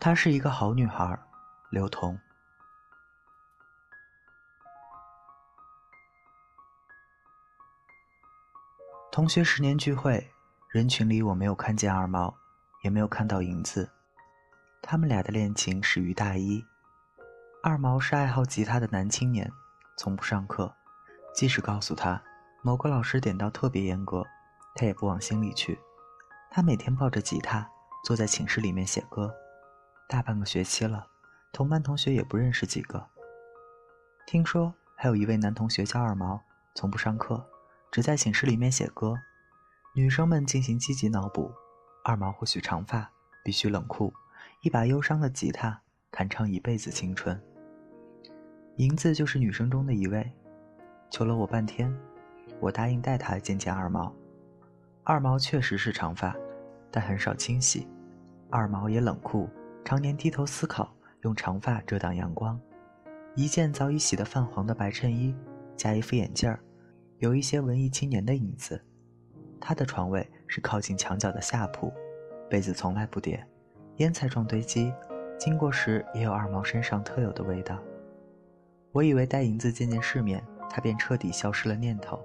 她是一个好女孩，刘同。同学十年聚会，人群里我没有看见二毛，也没有看到影子。他们俩的恋情始于大一。二毛是爱好吉他的男青年，从不上课，即使告诉他某个老师点到特别严格，他也不往心里去。他每天抱着吉他坐在寝室里面写歌，大半个学期了，同班同学也不认识几个。听说还有一位男同学叫二毛，从不上课，只在寝室里面写歌。女生们进行积极脑补：二毛或许长发，必须冷酷，一把忧伤的吉他，弹唱一辈子青春。银子就是女生中的一位，求了我半天，我答应带她见见二毛。二毛确实是长发，但很少清洗。二毛也冷酷，常年低头思考，用长发遮挡阳光。一件早已洗得泛黄的白衬衣，加一副眼镜儿，有一些文艺青年的影子。他的床位是靠近墙角的下铺，被子从来不叠，烟菜状堆积，经过时也有二毛身上特有的味道。我以为带银子见见世面，他便彻底消失了念头。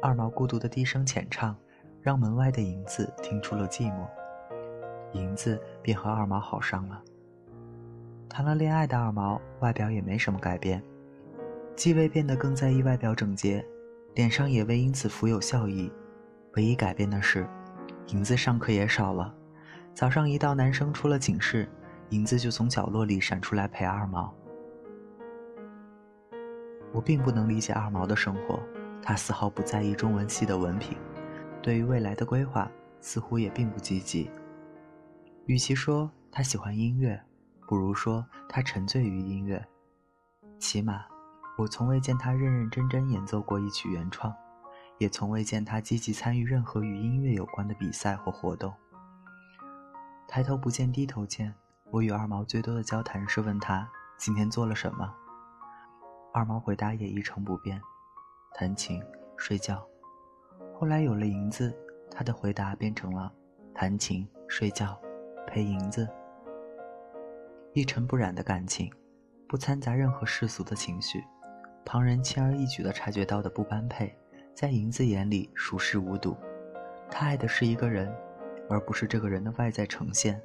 二毛孤独的低声浅唱，让门外的银子听出了寂寞。银子便和二毛好上了。谈了恋爱的二毛，外表也没什么改变，既未变得更在意外表整洁，脸上也未因此浮有笑意。唯一改变的是，银子上课也少了。早上一到男生出了寝室，银子就从角落里闪出来陪二毛。我并不能理解二毛的生活，他丝毫不在意中文系的文凭，对于未来的规划似乎也并不积极。与其说他喜欢音乐，不如说他沉醉于音乐。起码，我从未见他认认真真演奏过一曲原创，也从未见他积极参与任何与音乐有关的比赛或活动。抬头不见低头见，我与二毛最多的交谈是问他今天做了什么。二毛回答也一成不变，弹琴、睡觉。后来有了银子，他的回答变成了弹琴、睡觉、陪银子。一尘不染的感情，不掺杂任何世俗的情绪，旁人轻而易举地察觉到的不般配，在银子眼里熟视无睹。他爱的是一个人，而不是这个人的外在呈现。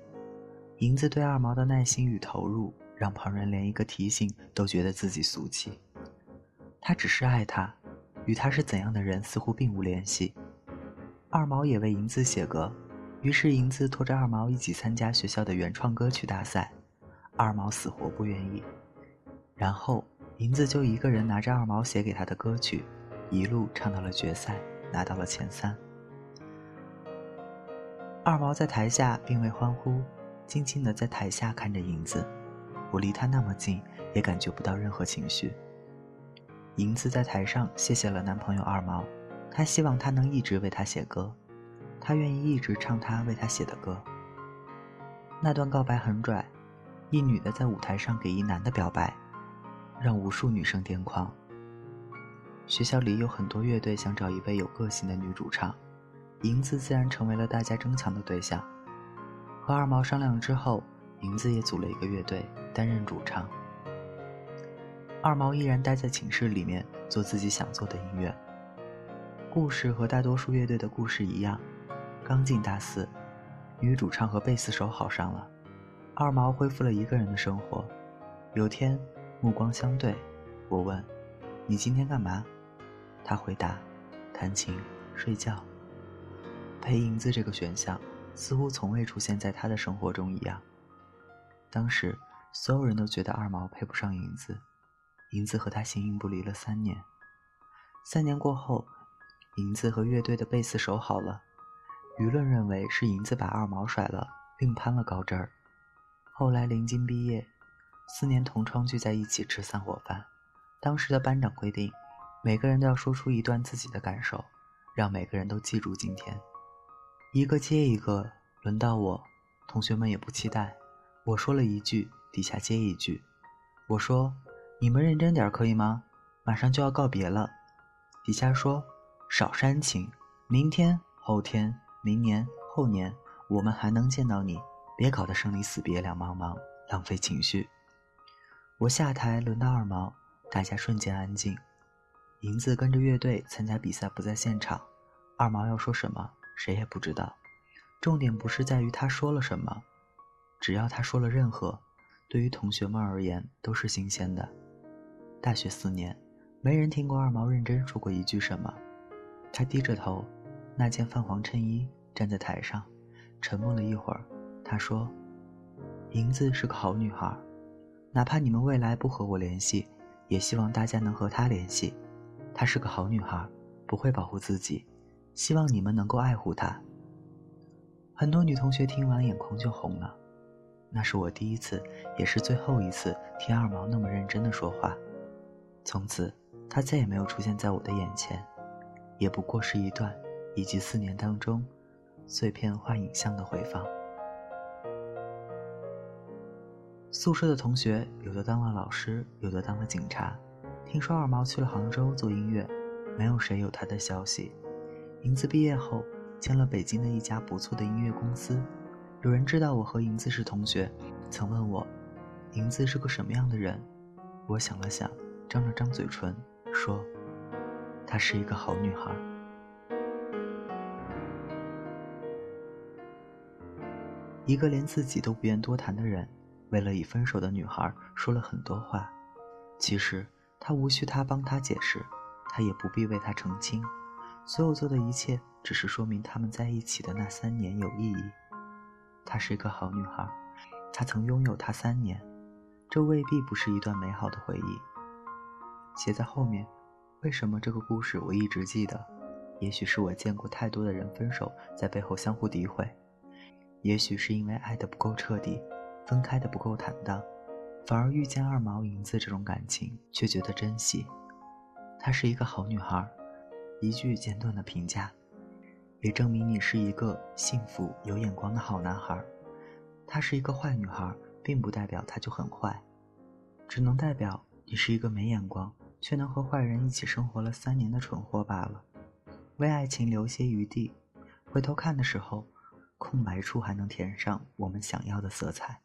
银子对二毛的耐心与投入。让旁人连一个提醒都觉得自己俗气。他只是爱他，与他是怎样的人似乎并无联系。二毛也为银子写歌，于是银子拖着二毛一起参加学校的原创歌曲大赛，二毛死活不愿意。然后银子就一个人拿着二毛写给他的歌曲，一路唱到了决赛，拿到了前三。二毛在台下并未欢呼，静静的在台下看着银子。我离他那么近，也感觉不到任何情绪。银子在台上谢谢了男朋友二毛，他希望他能一直为他写歌，他愿意一直唱他为他写的歌。那段告白很拽，一女的在舞台上给一男的表白，让无数女生癫狂。学校里有很多乐队想找一位有个性的女主唱，银子自然成为了大家争抢的对象。和二毛商量之后。银子也组了一个乐队，担任主唱。二毛依然待在寝室里面做自己想做的音乐。故事和大多数乐队的故事一样，刚进大四，女主唱和贝斯手好上了，二毛恢复了一个人的生活。有天，目光相对，我问：“你今天干嘛？”他回答：“弹琴、睡觉。”陪银子这个选项似乎从未出现在他的生活中一样。当时，所有人都觉得二毛配不上银子，银子和他形影不离了三年。三年过后，银子和乐队的贝斯手好了，舆论认为是银子把二毛甩了，另攀了高枝儿。后来临近毕业，四年同窗聚在一起吃散伙饭，当时的班长规定，每个人都要说出一段自己的感受，让每个人都记住今天。一个接一个，轮到我，同学们也不期待。我说了一句，底下接一句。我说：“你们认真点可以吗？马上就要告别了。”底下说：“少煽情，明天、后天、明年、后年，我们还能见到你，别搞得生离死别两茫茫，浪费情绪。我下台，轮到二毛，大家瞬间安静。银子跟着乐队参加比赛，不在现场。二毛要说什么，谁也不知道。重点不是在于他说了什么，只要他说了任何，对于同学们而言都是新鲜的。大学四年，没人听过二毛认真说过一句什么。他低着头，那件泛黄衬衣，站在台上，沉默了一会儿。他说：“银子是个好女孩。”哪怕你们未来不和我联系，也希望大家能和她联系。她是个好女孩，不会保护自己，希望你们能够爱护她。很多女同学听完眼眶就红了。那是我第一次，也是最后一次听二毛那么认真的说话。从此，他再也没有出现在我的眼前，也不过是一段以及四年当中碎片化影像的回放。宿舍的同学有的当了老师，有的当了警察。听说二毛去了杭州做音乐，没有谁有他的消息。银子毕业后签了北京的一家不错的音乐公司。有人知道我和银子是同学，曾问我，银子是个什么样的人？我想了想，张了张嘴唇，说：“她是一个好女孩。”一个连自己都不愿多谈的人。为了已分手的女孩说了很多话，其实他无需他帮他解释，他也不必为他澄清，所有做的一切只是说明他们在一起的那三年有意义。她是一个好女孩，他曾拥有她三年，这未必不是一段美好的回忆。写在后面，为什么这个故事我一直记得？也许是我见过太多的人分手在背后相互诋毁，也许是因为爱的不够彻底。分开的不够坦荡，反而遇见二毛银子这种感情，却觉得珍惜。她是一个好女孩，一句简短的评价，也证明你是一个幸福有眼光的好男孩。她是一个坏女孩，并不代表她就很坏，只能代表你是一个没眼光却能和坏人一起生活了三年的蠢货罢了。为爱情留些余地，回头看的时候，空白处还能填上我们想要的色彩。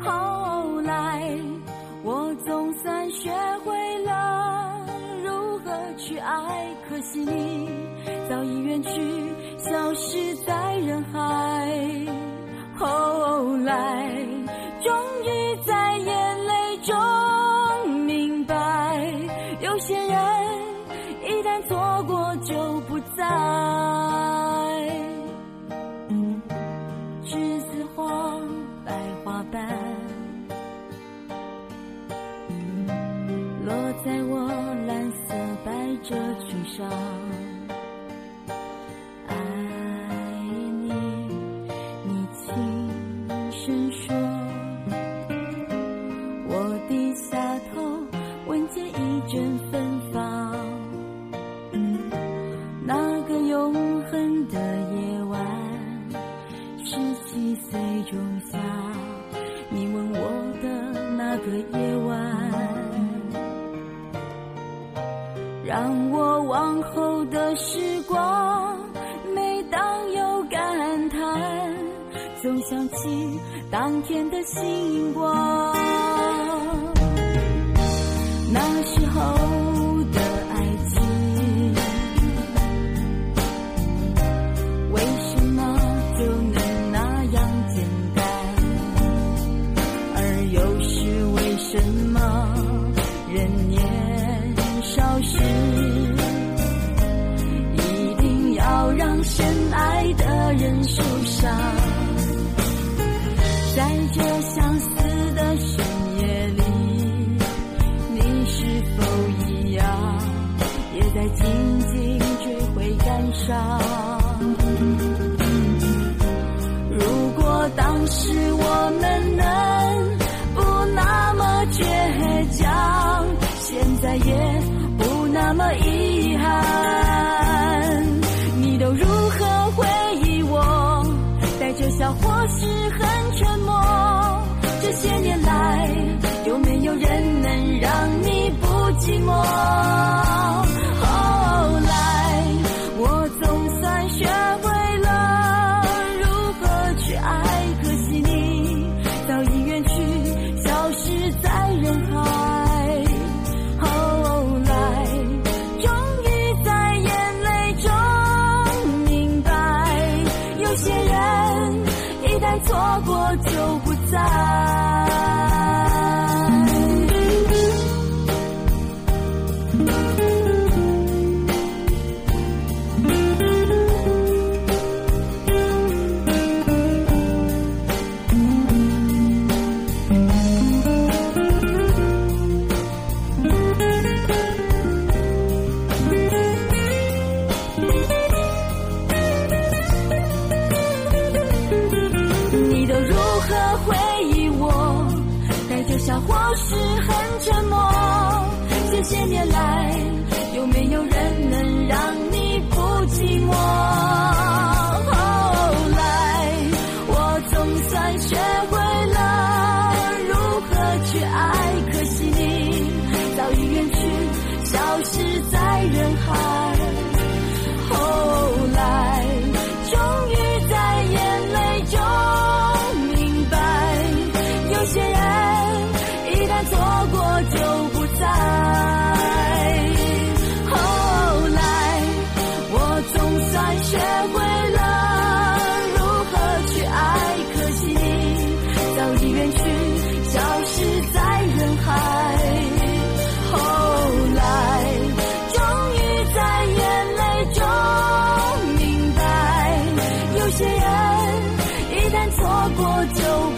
后来，我总算学会了如何去爱，可惜你早已远去，消失在人海。在这小。就